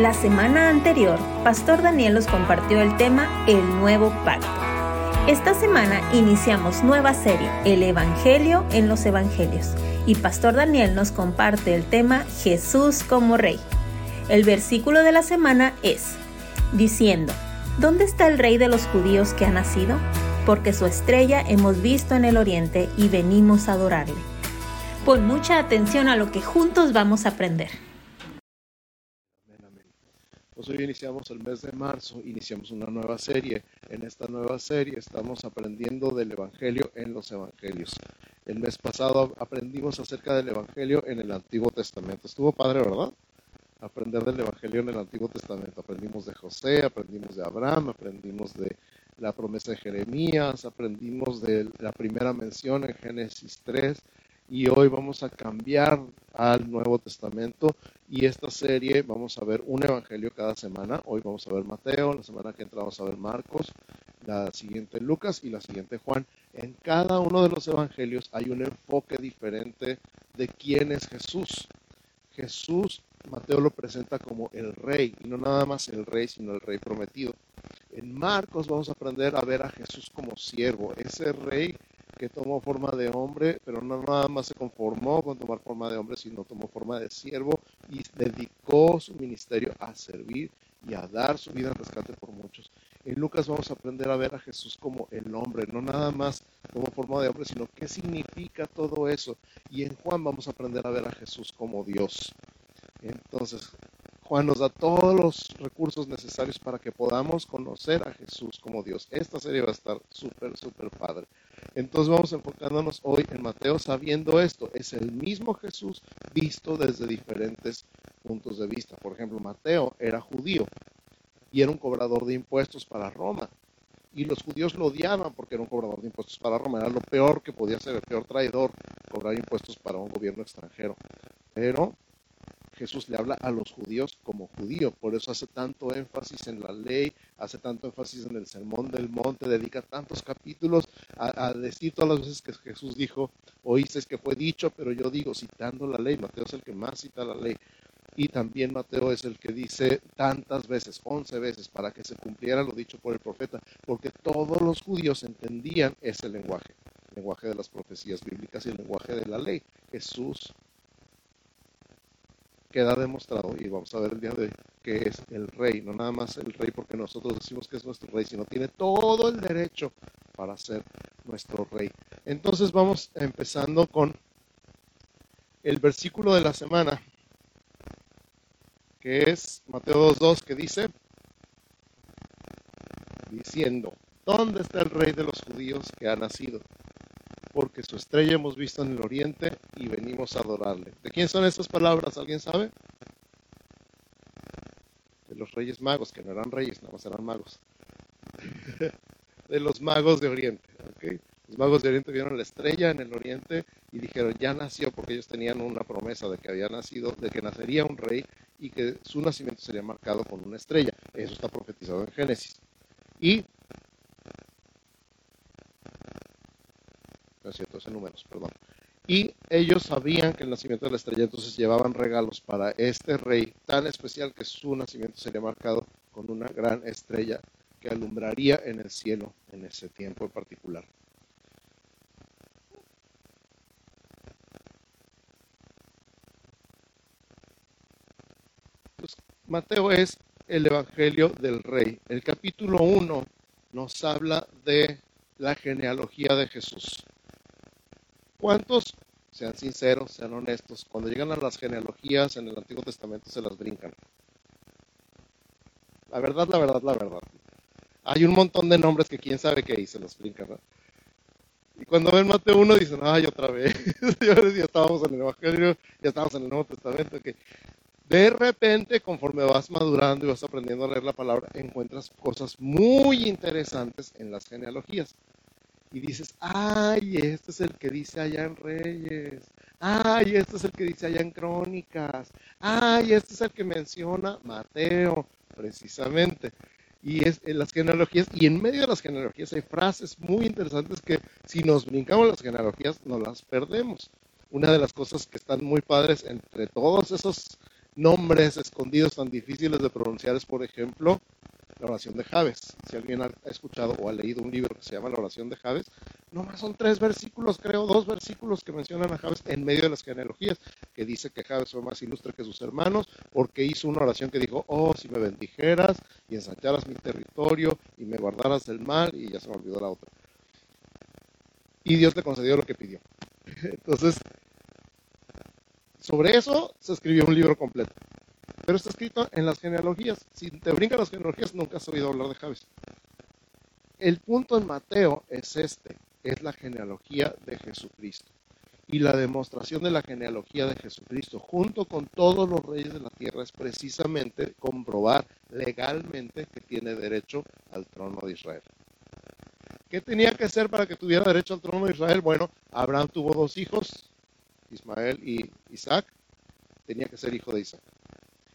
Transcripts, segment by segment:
La semana anterior, Pastor Daniel nos compartió el tema El Nuevo Pacto. Esta semana iniciamos nueva serie, El Evangelio en los Evangelios, y Pastor Daniel nos comparte el tema Jesús como Rey. El versículo de la semana es, diciendo, ¿Dónde está el Rey de los judíos que ha nacido? Porque su estrella hemos visto en el oriente y venimos a adorarle. Pon mucha atención a lo que juntos vamos a aprender. Pues hoy iniciamos el mes de marzo, iniciamos una nueva serie. En esta nueva serie estamos aprendiendo del Evangelio en los Evangelios. El mes pasado aprendimos acerca del Evangelio en el Antiguo Testamento. Estuvo padre, ¿verdad? Aprender del Evangelio en el Antiguo Testamento. Aprendimos de José, aprendimos de Abraham, aprendimos de la promesa de Jeremías, aprendimos de la primera mención en Génesis 3 y hoy vamos a cambiar al Nuevo Testamento y esta serie vamos a ver un evangelio cada semana. Hoy vamos a ver Mateo, la semana que entra vamos a ver Marcos, la siguiente Lucas y la siguiente Juan. En cada uno de los evangelios hay un enfoque diferente de quién es Jesús. Jesús, Mateo lo presenta como el rey, y no nada más el rey, sino el rey prometido. En Marcos vamos a aprender a ver a Jesús como siervo, ese rey que tomó forma de hombre, pero no nada más se conformó con tomar forma de hombre, sino tomó forma de siervo y dedicó su ministerio a servir y a dar su vida en rescate por muchos. En Lucas vamos a aprender a ver a Jesús como el hombre, no nada más como forma de hombre, sino qué significa todo eso. Y en Juan vamos a aprender a ver a Jesús como Dios. Entonces, Juan nos da todos los recursos necesarios para que podamos conocer a Jesús como Dios. Esta serie va a estar súper, súper padre. Entonces vamos enfocándonos hoy en Mateo sabiendo esto. Es el mismo Jesús visto desde diferentes puntos de vista. Por ejemplo, Mateo era judío y era un cobrador de impuestos para Roma. Y los judíos lo odiaban porque era un cobrador de impuestos para Roma. Era lo peor que podía ser, el peor traidor, cobrar impuestos para un gobierno extranjero. Pero Jesús le habla a los judíos como judío, por eso hace tanto énfasis en la ley, hace tanto énfasis en el sermón del monte, dedica tantos capítulos a, decir todas las veces que Jesús dijo, oísteis que fue dicho, pero yo digo, citando la ley, Mateo es el que más cita la ley, y también Mateo es el que dice tantas veces, once veces, para que se cumpliera lo dicho por el profeta, porque todos los judíos entendían ese lenguaje, el lenguaje de las profecías bíblicas y el lenguaje de la ley. Jesús queda demostrado, y vamos a ver el día de hoy, que es el rey, no nada más el rey porque nosotros decimos que es nuestro rey, sino tiene todo el derecho para ser nuestro rey. Entonces vamos empezando con el versículo de la semana, que es Mateo 2.2, que dice, diciendo, ¿dónde está el rey de los judíos que ha nacido? Porque su estrella hemos visto en el oriente y venimos a adorarle. ¿De quién son estas palabras? ¿Alguien sabe? De los reyes magos, que no eran reyes, nada más eran magos. de los magos de oriente. Los magos de oriente vieron la estrella en el oriente y dijeron, ya nació, porque ellos tenían una promesa de que había nacido, de que nacería un rey y que su nacimiento sería marcado con una estrella. Eso está profetizado en Génesis. Y cierto, en números, perdón. Y ellos sabían que el nacimiento de la estrella, entonces llevaban regalos para este rey tan especial que su nacimiento sería marcado con una gran estrella que alumbraría en el cielo en ese tiempo en particular. Pues, Mateo es el Evangelio del Rey. El capítulo 1 nos habla de la genealogía de Jesús. ¿Cuántos, sean sinceros, sean honestos, cuando llegan a las genealogías en el Antiguo Testamento se las brincan? La verdad, la verdad, la verdad. Hay un montón de nombres que quién sabe qué hice, los brincan. Y cuando ven Mateo 1 dicen, ay, otra vez, ya estábamos en el Evangelio, ya estábamos en el Nuevo Testamento. Que de repente, conforme vas madurando y vas aprendiendo a leer la palabra, encuentras cosas muy interesantes en las genealogías y dices, ay, este es el que dice allá en Reyes, ay, este es el que dice allá en Crónicas, ay, este es el que menciona Mateo, precisamente. Y es en las genealogías, y en medio de las genealogías hay frases muy interesantes que si nos brincamos las genealogías no las perdemos. Una de las cosas que están muy padres entre todos esos nombres escondidos tan difíciles de pronunciar es, por ejemplo, la oración de Javes. Si alguien ha escuchado o ha leído un libro que se llama La oración de Javes, nomás son tres versículos, creo, dos versículos que mencionan a Javes en medio de las genealogías, que dice que Javes fue más ilustre que sus hermanos porque hizo una oración que dijo, oh, si me bendijeras y ensancharas mi territorio y me guardaras del mal, y ya se me olvidó la otra. Y Dios le concedió lo que pidió. Entonces, sobre eso se escribió un libro completo. Pero está escrito en las genealogías. Si te brincan las genealogías, nunca has oído hablar de Javes. El punto en Mateo es este, es la genealogía de Jesucristo. Y la demostración de la genealogía de Jesucristo, junto con todos los reyes de la tierra, es precisamente comprobar legalmente que tiene derecho al trono de Israel. ¿Qué tenía que hacer para que tuviera derecho al trono de Israel? Bueno, Abraham tuvo dos hijos, Ismael y Isaac, tenía que ser hijo de Isaac.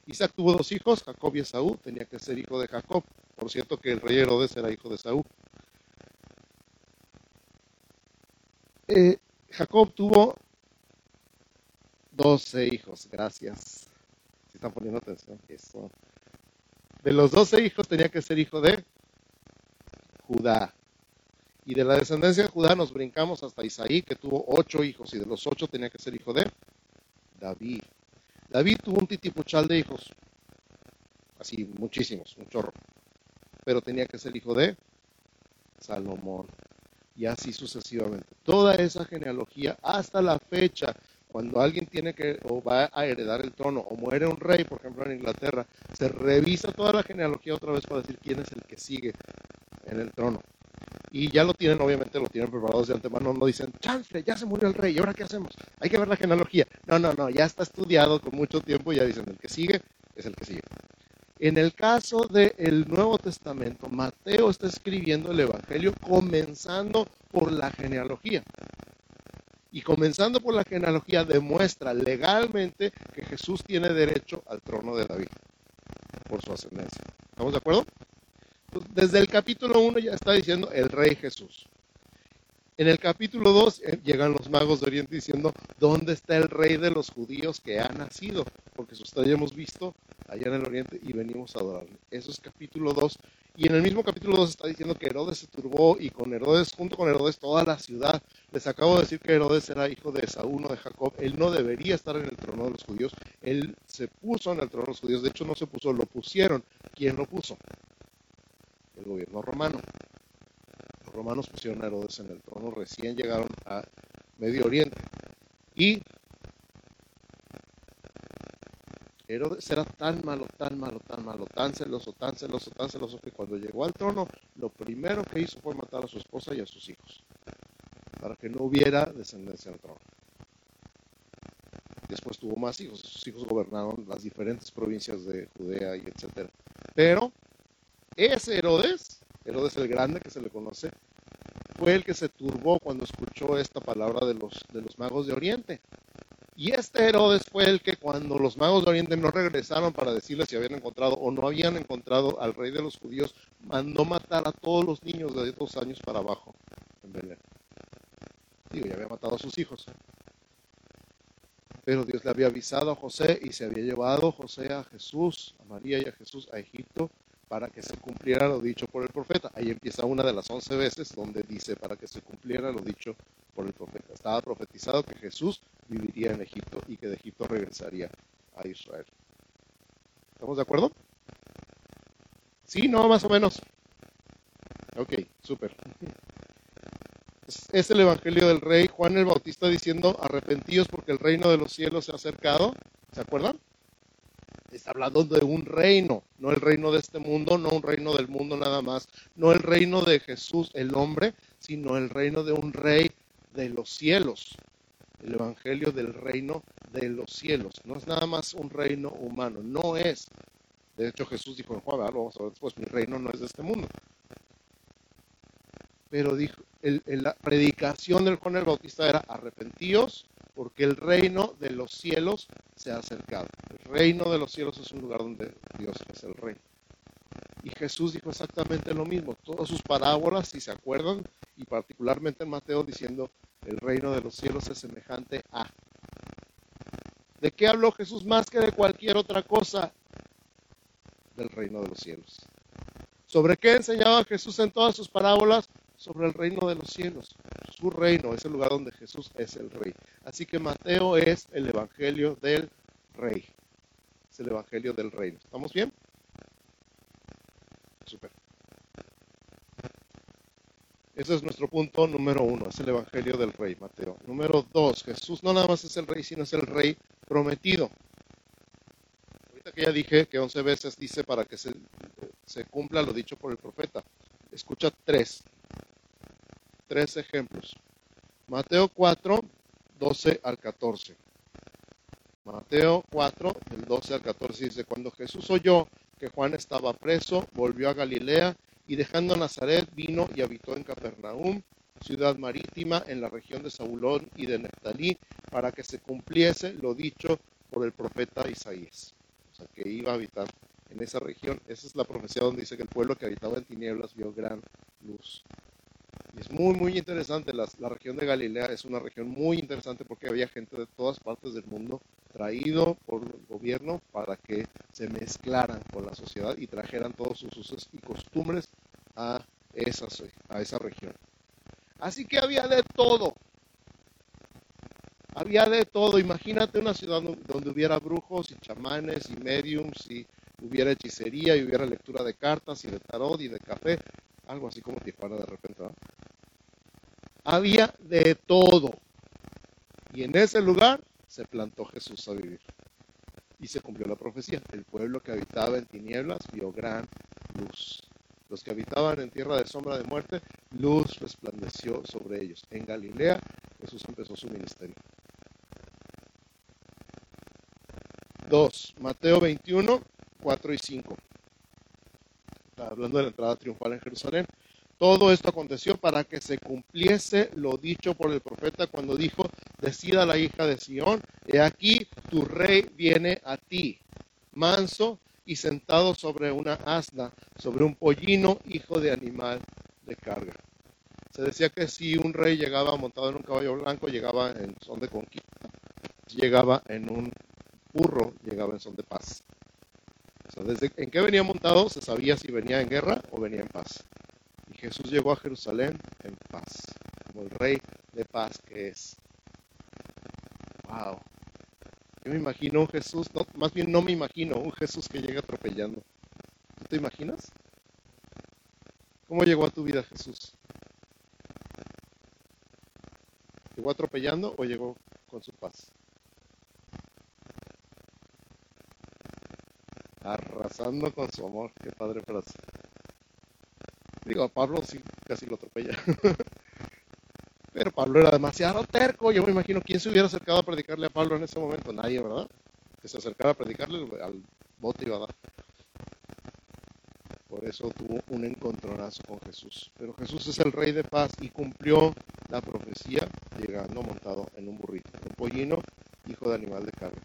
Isaac tuvo dos hijos, Jacob y Esaú, tenía que ser hijo de Jacob. Por cierto que el rey Herodes era hijo de Esaú. Eh, Jacob tuvo 12 hijos, gracias. Si están poniendo atención, eso. De los 12 hijos tenía que ser hijo de Judá. Y de la descendencia de Judá nos brincamos hasta Isaí, que tuvo ocho hijos, y de los ocho tenía que ser hijo de David. David tuvo un titipuchal de hijos, así muchísimos, un chorro, pero tenía que ser hijo de Salomón. Y así sucesivamente. Toda esa genealogía hasta la fecha, cuando alguien tiene que o va a heredar el trono o muere un rey, por ejemplo en Inglaterra, se revisa toda la genealogía otra vez para decir quién es el que sigue en el trono y ya lo tienen, obviamente lo tienen preparados de antemano, no dicen, chance, ya se murió el rey, ¿y ahora qué hacemos? Hay que ver la genealogía. No, no, no, ya está estudiado con mucho tiempo y ya dicen, el que sigue es el que sigue. En el caso del Nuevo Testamento, Mateo está escribiendo el Evangelio comenzando por la genealogía. Y comenzando por la genealogía demuestra legalmente que Jesús tiene derecho al trono de David por su ascendencia. ¿Estamos de acuerdo? Desde el capítulo 1 ya está diciendo el rey Jesús. En el capítulo 2 eh, llegan los magos de Oriente diciendo, ¿dónde está el rey de los judíos que ha nacido? Porque eso hemos visto allá en el Oriente y venimos a adorarle. Eso es capítulo 2. Y en el mismo capítulo 2 está diciendo que Herodes se turbó y con Herodes, junto con Herodes, toda la ciudad. Les acabo de decir que Herodes era hijo de Saúl, no de Jacob. Él no debería estar en el trono de los judíos. Él se puso en el trono de los judíos. De hecho, no se puso, lo pusieron. ¿Quién lo puso? El gobierno romano. Los romanos pusieron a Herodes en el trono, recién llegaron a Medio Oriente. Y Herodes era tan malo, tan malo, tan malo, tan celoso, tan celoso, tan celoso que cuando llegó al trono, lo primero que hizo fue matar a su esposa y a sus hijos, para que no hubiera descendencia al trono. Después tuvo más hijos, sus hijos gobernaron las diferentes provincias de Judea y etcétera. Pero ese Herodes, Herodes el Grande que se le conoce, fue el que se turbó cuando escuchó esta palabra de los, de los magos de Oriente. Y este Herodes fue el que cuando los magos de Oriente no regresaron para decirles si habían encontrado o no habían encontrado al rey de los judíos, mandó matar a todos los niños de dos años para abajo en Belén. Digo, ya había matado a sus hijos. Pero Dios le había avisado a José y se había llevado José a Jesús, a María y a Jesús a Egipto para que se cumpliera lo dicho por el profeta. Ahí empieza una de las once veces donde dice para que se cumpliera lo dicho por el profeta. Estaba profetizado que Jesús viviría en Egipto y que de Egipto regresaría a Israel. ¿Estamos de acuerdo? Sí, no, más o menos. Ok, súper. Es el Evangelio del Rey Juan el Bautista diciendo, arrepentidos porque el reino de los cielos se ha acercado. ¿Se acuerdan? Está hablando de un reino, no el reino de este mundo, no un reino del mundo nada más, no el reino de Jesús el hombre, sino el reino de un rey de los cielos. El evangelio del reino de los cielos. No es nada más un reino humano, no es. De hecho, Jesús dijo en Juan, vamos a ver después, mi reino no es de este mundo. Pero dijo, la predicación del Juan el Bautista era arrepentíos porque el reino de los cielos se ha acercado. El reino de los cielos es un lugar donde Dios es el rey. Y Jesús dijo exactamente lo mismo. Todas sus parábolas, si se acuerdan, y particularmente en Mateo diciendo, el reino de los cielos es semejante a. ¿De qué habló Jesús más que de cualquier otra cosa? Del reino de los cielos. ¿Sobre qué enseñaba Jesús en todas sus parábolas? Sobre el reino de los cielos. Su reino es el lugar donde Jesús es el rey. Así que Mateo es el evangelio del rey. Es el evangelio del reino. ¿Estamos bien? Super. Ese es nuestro punto número uno, es el Evangelio del Rey, Mateo. Número dos, Jesús no nada más es el Rey, sino es el Rey prometido. Ahorita que ya dije que once veces dice para que se, se cumpla lo dicho por el profeta. Escucha tres, tres ejemplos. Mateo 4, 12 al 14. Mateo 4, del 12 al 14 dice, cuando Jesús oyó que Juan estaba preso, volvió a Galilea y dejando Nazaret vino y habitó en Capernaum, ciudad marítima en la región de Zabulón y de Neftalí, para que se cumpliese lo dicho por el profeta Isaías. O sea, que iba a habitar en esa región. Esa es la profecía donde dice que el pueblo que habitaba en tinieblas vio gran luz. Es muy, muy interesante. La, la, región de Galilea es una región muy interesante porque había gente de todas partes del mundo traído por el gobierno para que se mezclaran con la sociedad y trajeran todos sus usos y costumbres a esa, a esa región. Así que había de todo. Había de todo. Imagínate una ciudad donde hubiera brujos y chamanes y mediums y hubiera hechicería y hubiera lectura de cartas y de tarot y de café. Algo así como Tijuana de repente. Había de todo. Y en ese lugar se plantó Jesús a vivir. Y se cumplió la profecía. El pueblo que habitaba en tinieblas vio gran luz. Los que habitaban en tierra de sombra de muerte, luz resplandeció sobre ellos. En Galilea Jesús empezó su ministerio. 2. Mateo 21, 4 y 5. Hablando de la entrada triunfal en Jerusalén. Todo esto aconteció para que se cumpliese lo dicho por el profeta cuando dijo, decida la hija de Sión, he aquí tu rey viene a ti, manso y sentado sobre una asna, sobre un pollino, hijo de animal de carga. Se decía que si un rey llegaba montado en un caballo blanco, llegaba en son de conquista. Si llegaba en un burro, llegaba en son de paz. Desde en qué venía montado se sabía si venía en guerra o venía en paz. Y Jesús llegó a Jerusalén en paz, como el rey de paz que es. Wow. Yo me imagino un Jesús, más bien no me imagino un Jesús que llega atropellando. ¿Tú te imaginas? ¿Cómo llegó a tu vida Jesús? ¿Llegó atropellando o llegó con su paz? Arrasando con su amor. Qué padre frase. Digo, a Pablo sí casi lo atropella. Pero Pablo era demasiado terco. Yo me imagino quién se hubiera acercado a predicarle a Pablo en ese momento. Nadie, ¿verdad? Que se acercara a predicarle al bote iba a dar. Por eso tuvo un encontronazo con Jesús. Pero Jesús es el rey de paz y cumplió la profecía llegando montado en un burrito, un pollino, hijo de animal de carne.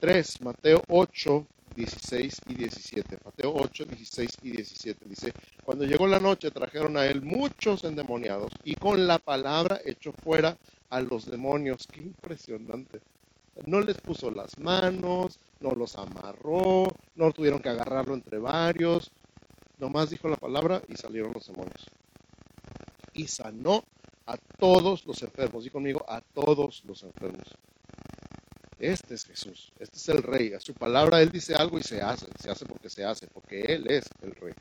3. Mateo 8, 16 y 17. Mateo 8, 16 y 17 dice, cuando llegó la noche trajeron a él muchos endemoniados y con la palabra echó fuera a los demonios. Qué impresionante. No les puso las manos, no los amarró, no tuvieron que agarrarlo entre varios. Nomás dijo la palabra y salieron los demonios. Y sanó a todos los enfermos. Y conmigo, a todos los enfermos. Este es Jesús, este es el rey. A su palabra Él dice algo y se hace. Se hace porque se hace, porque Él es el rey.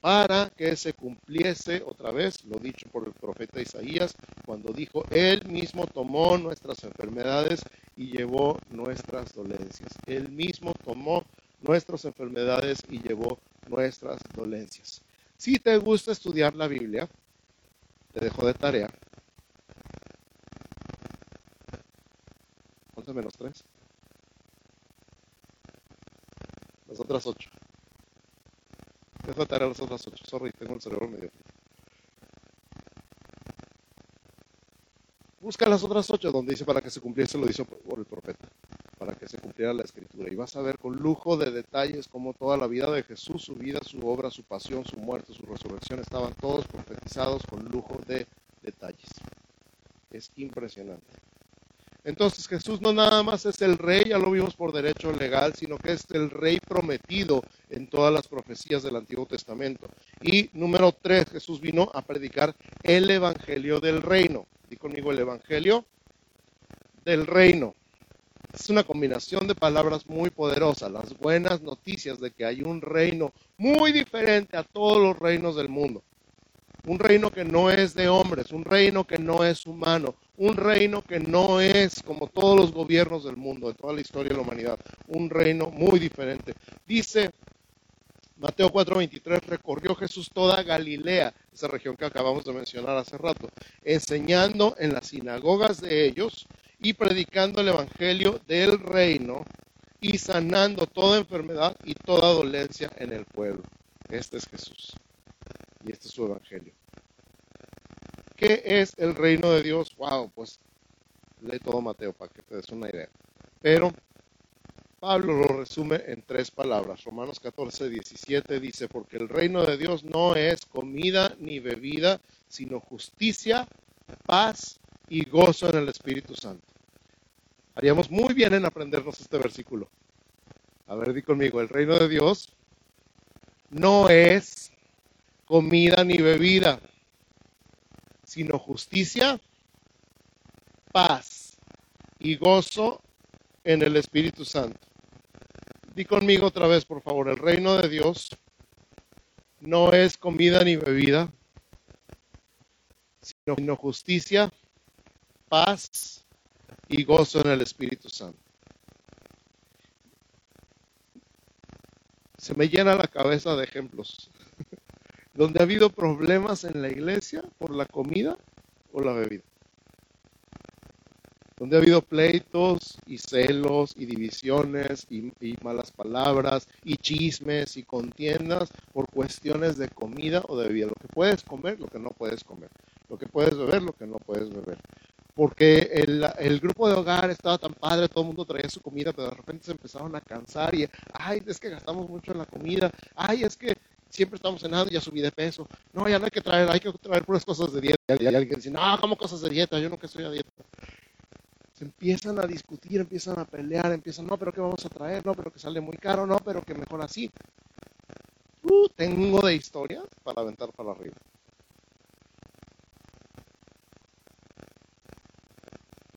Para que se cumpliese otra vez lo dicho por el profeta Isaías, cuando dijo, Él mismo tomó nuestras enfermedades y llevó nuestras dolencias. Él mismo tomó nuestras enfermedades y llevó nuestras dolencias. Si te gusta estudiar la Biblia, te dejo de tarea 11 menos 3. Las otras 8. Dejo de tarea las otras 8. Sorry, tengo el cerebro medio. Busca las otras 8 donde dice para que se cumpliese lo dicho por el profeta. Para que se cumpliera la escritura. Y vas a ver con lujo de detalles cómo toda la vida de Jesús, su vida, su obra, su pasión, su muerte, su resurrección, estaban todos profetizados con lujo de detalles. Es impresionante. Entonces Jesús no nada más es el rey, ya lo vimos por derecho legal, sino que es el rey prometido en todas las profecías del Antiguo Testamento. Y número tres, Jesús vino a predicar el Evangelio del reino. Di conmigo el Evangelio del reino. Es una combinación de palabras muy poderosas, las buenas noticias de que hay un reino muy diferente a todos los reinos del mundo. Un reino que no es de hombres, un reino que no es humano, un reino que no es como todos los gobiernos del mundo, de toda la historia de la humanidad, un reino muy diferente. Dice Mateo 4:23, recorrió Jesús toda Galilea, esa región que acabamos de mencionar hace rato, enseñando en las sinagogas de ellos y predicando el Evangelio del reino y sanando toda enfermedad y toda dolencia en el pueblo. Este es Jesús y este es su Evangelio. ¿Qué es el reino de Dios? Wow, pues lee todo Mateo para que te des una idea. Pero Pablo lo resume en tres palabras. Romanos 14, 17 dice, porque el reino de Dios no es comida ni bebida, sino justicia, paz y gozo en el Espíritu Santo. Haríamos muy bien en aprendernos este versículo. A ver, di conmigo, el reino de Dios no es comida ni bebida, sino justicia, paz y gozo en el Espíritu Santo. Di conmigo otra vez, por favor, el reino de Dios no es comida ni bebida, sino justicia, paz y gozo en el Espíritu Santo. Se me llena la cabeza de ejemplos donde ha habido problemas en la iglesia por la comida o la bebida. Donde ha habido pleitos y celos y divisiones y, malas palabras y chismes y contiendas por cuestiones de comida o de bebida. Lo que puedes comer, lo que no puedes comer. Lo que puedes beber, lo que no puedes beber porque el, grupo de hogar estaba tan padre, todo el mundo traía su comida, pero de repente se empezaron a cansar y, ay, es que gastamos mucho en la comida, ay, es que siempre estamos cenando y ya subí de peso, no, ya no hay que traer, hay que traer puras cosas de dieta. Y alguien dice, no, ¿cómo cosas de dieta? Yo nunca estoy a dieta. Se empiezan a discutir, empiezan a pelear, empiezan, no, pero ¿qué vamos a traer? No, pero que sale muy caro, no, pero que mejor así. Uh, tengo de historias para aventar para arriba.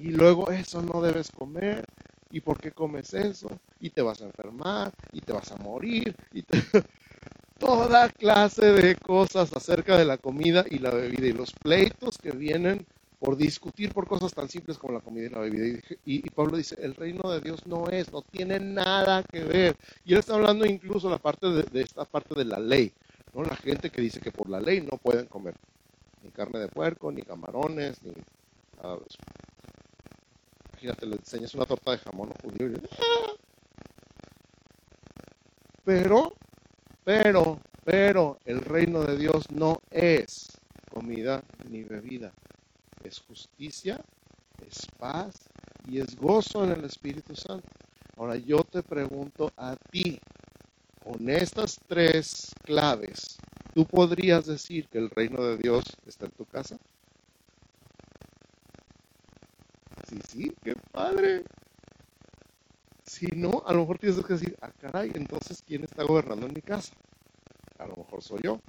y luego eso no debes comer, y por qué comes eso, y te vas a enfermar, y te vas a morir, y toda clase de cosas acerca de la comida y la bebida, y los pleitos que vienen por discutir por cosas tan simples como la comida y la bebida. Y, Pablo dice, el reino de Dios no es, no tiene nada que ver. Y él está hablando incluso la parte de, esta parte de la ley, ¿no? La gente que dice que por la ley no pueden comer ni carne de puerco, ni camarones, ni nada de eso imagínate, le enseñas una torta de jamón judío Pero, pero, pero, de Dios no es comida ni bebida. Es justicia, es paz y es gozo en el Espíritu Santo. Ahora yo te pregunto a ti, con estas tres claves, ¿tú podrías decir que el reino de Dios está en tu casa? sí, sí, qué padre. Si no, a lo mejor tienes que decir, ah, caray, entonces, ¿quién está gobernando en mi casa? A lo mejor soy yo.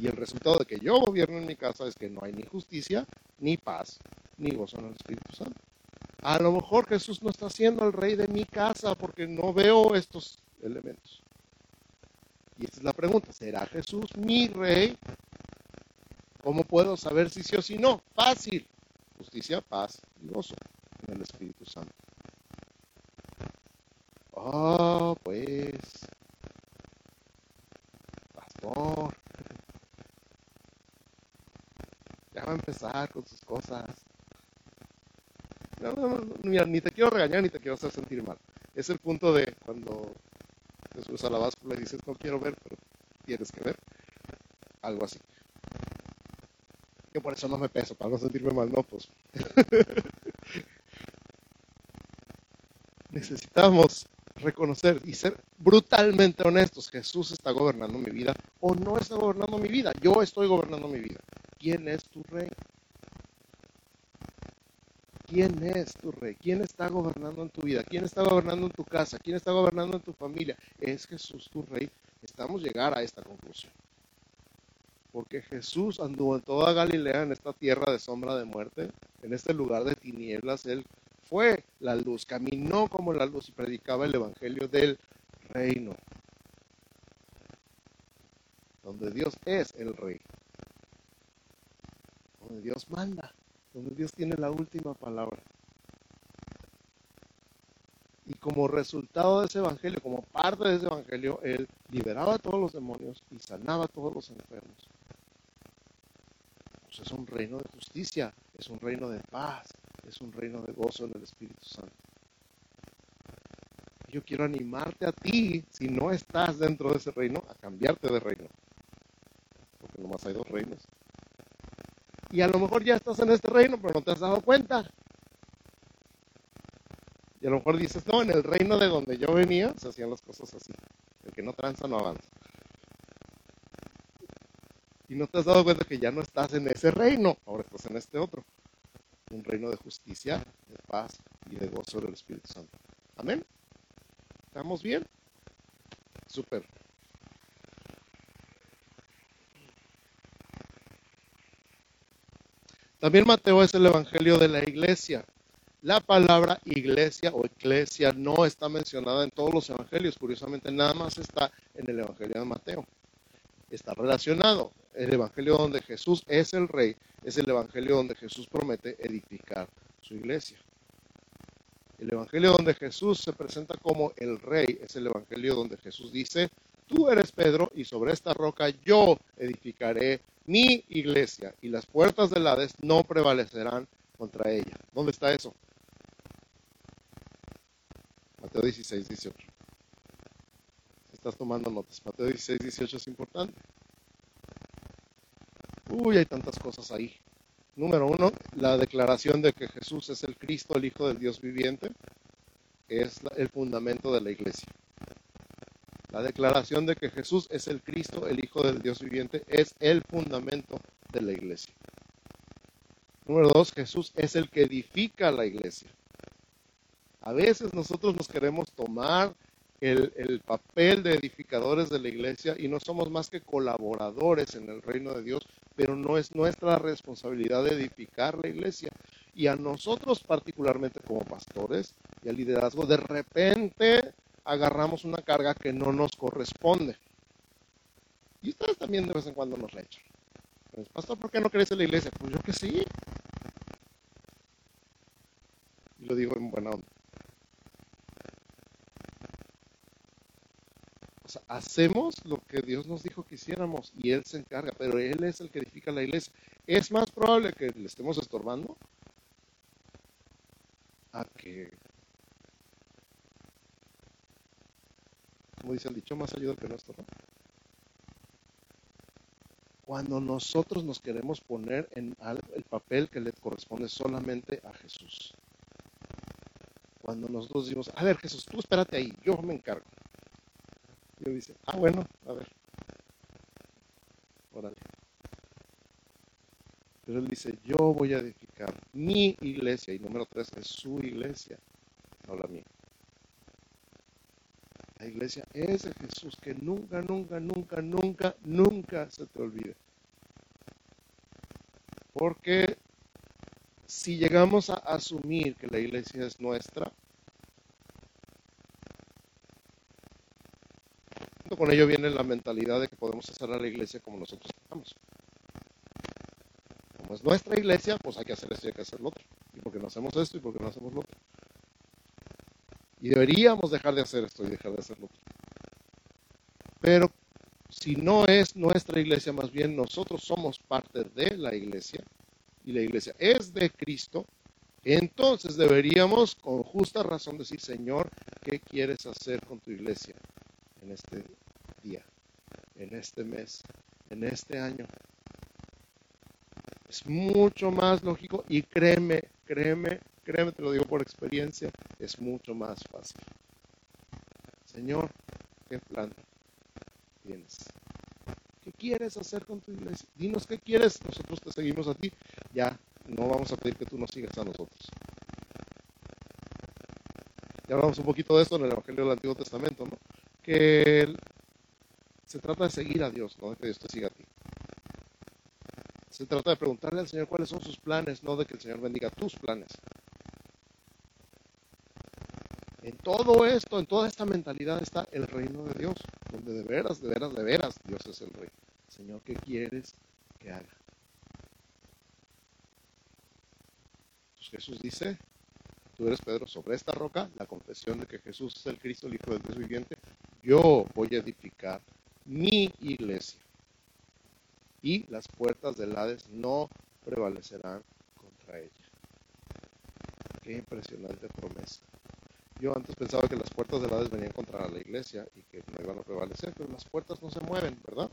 Y el resultado de que yo gobierno en mi casa es que no hay ni justicia, ni paz, ni gozo en el Espíritu Santo. A lo mejor Jesús no está siendo el rey de mi casa porque no veo estos elementos. Y esta es la pregunta, ¿será Jesús mi rey? ¿Cómo puedo saber si sí o si no? Fácil justicia, paz y gozo en el Espíritu Santo. Oh, pues, pastor, empezar con sus cosas. Ni te quiero regañar ni te quiero hacer sentir mal. Es el punto de cuando Jesús a la báscula y dices, no quiero ver, pero tienes que ver. Algo así por eso no me peso, para no sentirme mal, no, pues. Necesitamos reconocer y ser brutalmente honestos. Jesús está gobernando mi vida o no está gobernando mi vida. Yo estoy gobernando mi vida. ¿Quién es tu rey? ¿Quién es tu rey? ¿Quién está gobernando en tu vida? ¿Quién está gobernando en tu casa? ¿Quién está gobernando en tu familia? Es Jesús tu rey. Estamos llegar a esta conclusión. Porque Jesús anduvo en toda Galilea, en esta tierra de sombra de muerte, en este lugar de tinieblas. Él fue la luz, caminó como la luz y predicaba el evangelio del reino. Donde Dios es el rey. Donde Dios manda donde Dios tiene la última palabra. Y como resultado de ese evangelio, como parte de ese evangelio, Él liberaba a todos los demonios y sanaba a todos los enfermos. Pues es un reino de justicia, es un reino de paz, es un reino de gozo en el Espíritu Santo. Yo quiero animarte a ti, si no estás dentro de ese reino, a cambiarte de reino. Porque nomás hay dos reinos. Y a lo mejor ya estás en este reino, pero no te has dado cuenta. Y a lo mejor dices, no, en el reino de donde yo venía se hacían las cosas así. El que no tranza no avanza. Y no te has dado cuenta que ya no estás en ese reino, ahora estás en este otro. Un reino de justicia, de paz y de gozo del Espíritu Santo. Amén. ¿Estamos bien? Súper. También Mateo es el Evangelio de la iglesia. La palabra iglesia o eclesia no está mencionada en todos los evangelios, curiosamente nada más está en el Evangelio de Mateo. Está relacionado. El Evangelio donde Jesús es el rey es el Evangelio donde Jesús promete edificar su iglesia. El Evangelio donde Jesús se presenta como el rey es el Evangelio donde Jesús dice, tú eres Pedro y sobre esta roca yo edificaré mi iglesia y las puertas del Hades no prevalecerán contra ella. ¿Dónde está eso? Mateo 16, 18. Estás tomando notas. Mateo 16, 18 es importante. Uy, hay tantas cosas ahí. Número uno, la declaración de que Jesús es el Cristo, el Hijo del Dios viviente, es el fundamento de la iglesia. La declaración de que Jesús es el Cristo, el Hijo del Dios viviente, es el fundamento de la iglesia. Número dos, Jesús es el que edifica la iglesia. A veces nosotros nos queremos tomar el, el, papel de edificadores de la iglesia y no somos más que colaboradores en el reino de Dios, pero no es nuestra responsabilidad edificar la iglesia. Y a nosotros particularmente como pastores y al liderazgo, de repente agarramos una carga que no nos corresponde. Y ustedes también de vez en cuando nos echan. Pues, Pastor, ¿por qué no crees en la iglesia? Pues yo que sí. Y lo digo en buena onda. O sea, hacemos lo que Dios nos dijo que hiciéramos y Él se encarga, pero Él es el que edifica la iglesia. Es más probable que le estemos estorbando a que dice el dicho, más ayuda que nuestro. Cuando nosotros nos queremos poner en el papel que le corresponde solamente a Jesús. Cuando nosotros decimos, a ver Jesús, tú espérate ahí, yo me encargo. Y dice, ah bueno, a ver. Órale. Pero él dice, yo voy a edificar mi iglesia. Y número tres es su iglesia, no la mía. La iglesia es de Jesús, que nunca, nunca, nunca, nunca, nunca se te olvide. Porque si llegamos a asumir que la iglesia es nuestra, con ello viene la mentalidad de que podemos hacer a la iglesia como nosotros queramos. Como es nuestra iglesia, pues hay que hacer esto y hay que hacer lo otro. Y porque no hacemos esto y porque no hacemos lo otro. Y deberíamos dejar de hacer esto y dejar de hacerlo. Pero si no es nuestra iglesia, más bien nosotros somos parte de la iglesia y la iglesia es de Cristo, entonces deberíamos con justa razón decir, Señor, ¿qué quieres hacer con tu iglesia en este día, en este mes, en este año? Es mucho más lógico y créeme, créeme, créeme, te lo digo por experiencia, es mucho más fácil. Señor, ¿qué plan tienes? ¿Qué quieres hacer con tu iglesia? Dinos qué quieres, nosotros te seguimos a ti. Ya, no vamos a pedir que tú nos sigas a nosotros. ya hablamos un poquito de esto en el Evangelio del Antiguo Testamento, ¿no? que se trata de seguir a Dios, no de que Dios te siga a ti. Se trata de preguntarle al Señor cuáles son sus planes, no de que el Señor bendiga tus planes. En todo esto, en toda esta mentalidad está el reino de Dios, donde de veras, de veras, de veras Dios es el rey. Señor, ¿qué quieres que haga? Pues Jesús dice, tú eres Pedro sobre esta roca, la confesión de que Jesús es el Cristo, el Hijo del Dios viviente, yo voy a edificar mi iglesia y las puertas del Hades no prevalecerán contra ella. Qué impresionante promesa. Yo antes pensaba que las puertas del Hades venían contra la iglesia y que no iban a prevalecer, pero las puertas no se mueven, ¿verdad?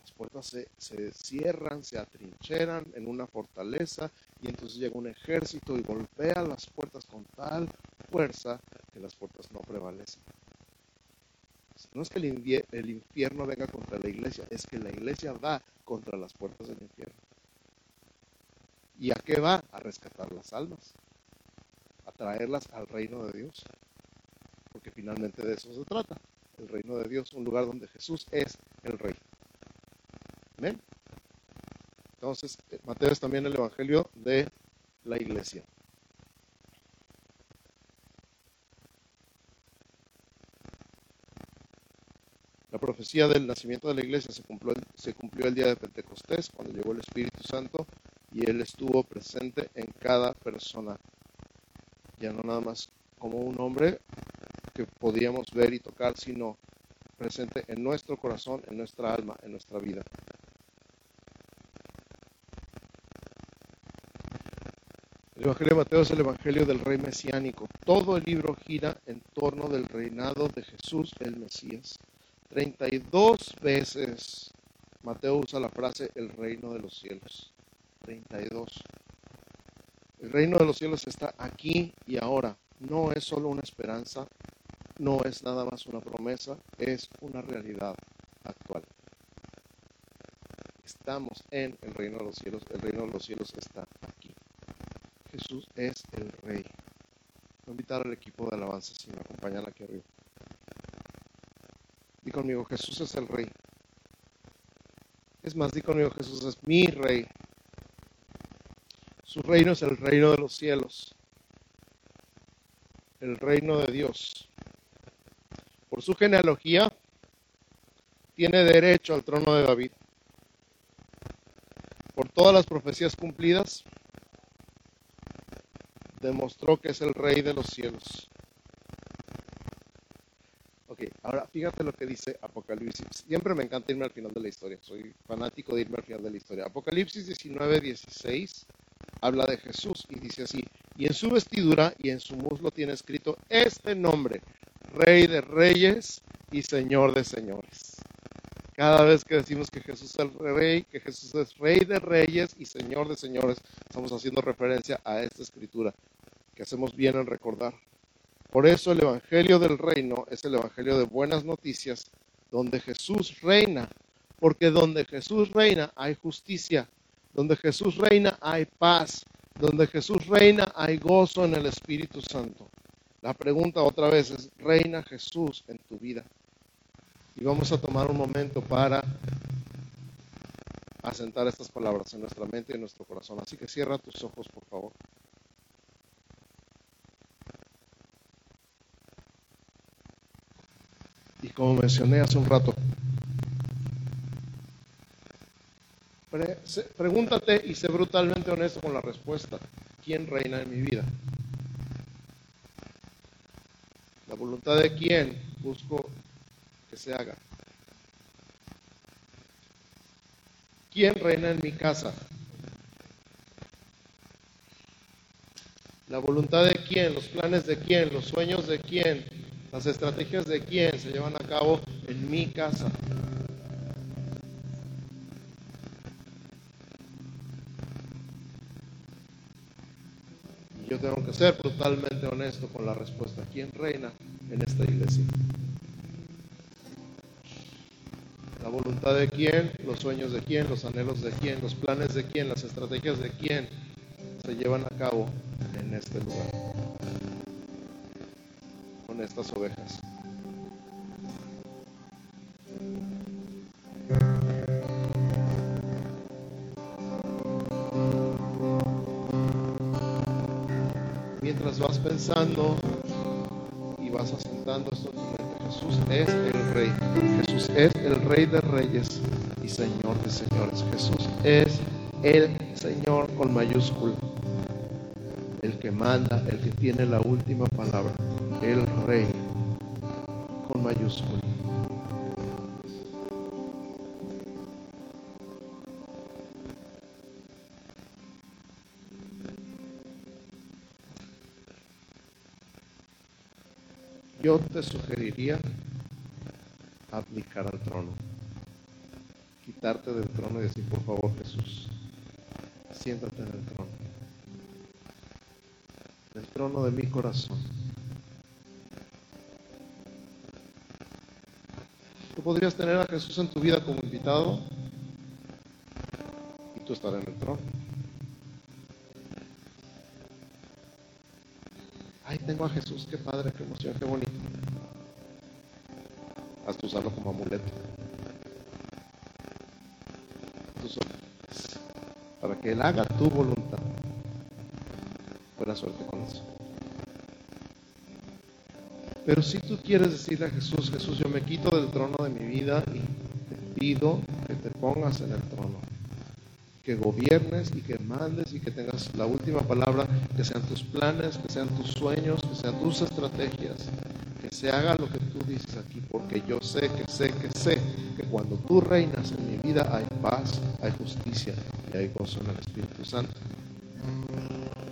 Las puertas se, se cierran, se atrincheran en una fortaleza y entonces llega un ejército y golpea las puertas con tal fuerza que las puertas no prevalecen. No es que el infierno venga contra la iglesia, es que la iglesia va contra las puertas del infierno. ¿Y a qué va? A rescatar las almas traerlas al reino de Dios. Porque finalmente de eso se trata. El reino de Dios, un lugar donde Jesús es el rey. Amén. Entonces, Mateo es también el evangelio de la iglesia. La profecía del nacimiento de la iglesia se cumplió, se cumplió el día de Pentecostés, cuando llegó el Espíritu Santo y Él estuvo presente en cada persona ya no nada más como un hombre que podíamos ver y tocar, sino presente en nuestro corazón, en nuestra alma, en nuestra vida. El Evangelio de Mateo es el Evangelio del Rey Mesiánico. Todo el libro gira en torno del reinado de Jesús el Mesías. 32 veces Mateo usa la frase el reino de los cielos. 32. El reino de los cielos está aquí y ahora. No es solo una esperanza, no es nada más una promesa, es una realidad actual. Estamos en el reino de los cielos, el reino de los cielos está aquí. Jesús es el rey. Voy a invitar al equipo de alabanza si me acompañan aquí arriba. Di conmigo, Jesús es el rey. Es más, di conmigo, Jesús es mi rey. Su reino es el reino de los cielos, el reino de Dios. Por su genealogía, tiene derecho al trono de David. Por todas las profecías cumplidas, demostró que es el rey de los cielos. Ok, ahora fíjate lo que dice Apocalipsis. Siempre me encanta irme al final de la historia. Soy fanático de irme al final de la historia. Apocalipsis 19, 16 habla de Jesús y dice así, y en su vestidura y en su muslo tiene escrito este nombre, Rey de Reyes y Señor de Señores. Cada vez que decimos que Jesús es el Rey, que Jesús es Rey de Reyes y Señor de Señores, estamos haciendo referencia a esta escritura que hacemos bien en recordar. Por eso el Evangelio del Reino es el Evangelio de buenas noticias, donde Jesús reina, porque donde Jesús reina hay justicia, donde Jesús reina hay paz. Donde Jesús reina hay gozo en el Espíritu Santo. La pregunta otra vez es, ¿reina Jesús en tu vida? Y vamos a tomar un momento para asentar estas palabras en nuestra mente y en nuestro corazón. Así que cierra tus ojos, por favor. Y como mencioné hace un rato, pregúntate y sé brutalmente honesto con la respuesta. ¿Quién reina en mi vida? La voluntad de quién busco que se haga. ¿Quién reina en mi casa? La voluntad de quién, los planes de quién, los sueños de quién, las estrategias de quién se llevan a cabo en mi casa. Tengo que ser brutalmente honesto con la respuesta. ¿Quién reina en esta iglesia? La voluntad de quién, los sueños de quién, los anhelos de quién, los planes de quién, las estrategias de quién se llevan a cabo en este lugar. con estas ovejas. Mientras vas pensando y vas asentando esto Jesús es el Rey. Jesús es el Rey de Reyes y Señor de Señores. Jesús es el Señor con mayúscula el que manda, el que tiene la última palabra, el rey, con mayúscula. Te sugeriría aplicar al trono, quitarte del trono y decir, por favor Jesús, siéntate en el trono el trono de mi corazón. Tú podrías tener a Jesús en tu vida como invitado y tú estar en el trono. Ay, tengo a Jesús, qué padre, qué emoción, qué bonito. Usarlo como amuleto. Para que Él haga tu voluntad. Buena suerte con eso. Pero si tú quieres decirle a Jesús, Jesús, yo me quito del trono de mi vida y te pido que te pongas en el trono, que gobiernes y que mandes y que tengas la última palabra, que sean tus planes, que sean tus sueños, que sean tus estrategias, se haga lo que tú dices aquí, porque yo sé, que sé, que sé, que cuando tú reinas en mi vida hay paz, hay justicia y hay gozo en el Espíritu Santo.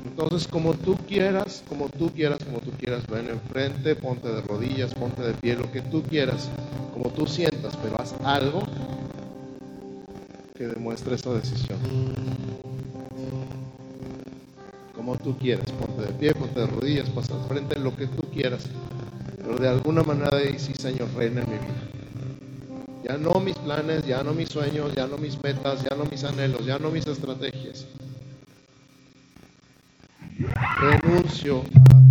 Entonces, como tú quieras, como tú quieras, como tú quieras, ven enfrente, ponte de rodillas, ponte de pie, lo que tú quieras, como tú sientas, pero haz algo que demuestre esa decisión. Como tú quieras, ponte de pie, ponte de rodillas, pasa al frente, lo que tú quieras, pero de alguna manera sí, Señor, reina en mi vida. Ya no mis planes, ya no mis sueños, ya no mis metas, ya no mis anhelos, ya no mis estrategias renuncio a